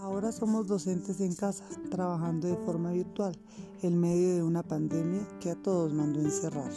Ahora somos docentes en casa, trabajando de forma virtual, en medio de una pandemia que a todos mandó encerrar.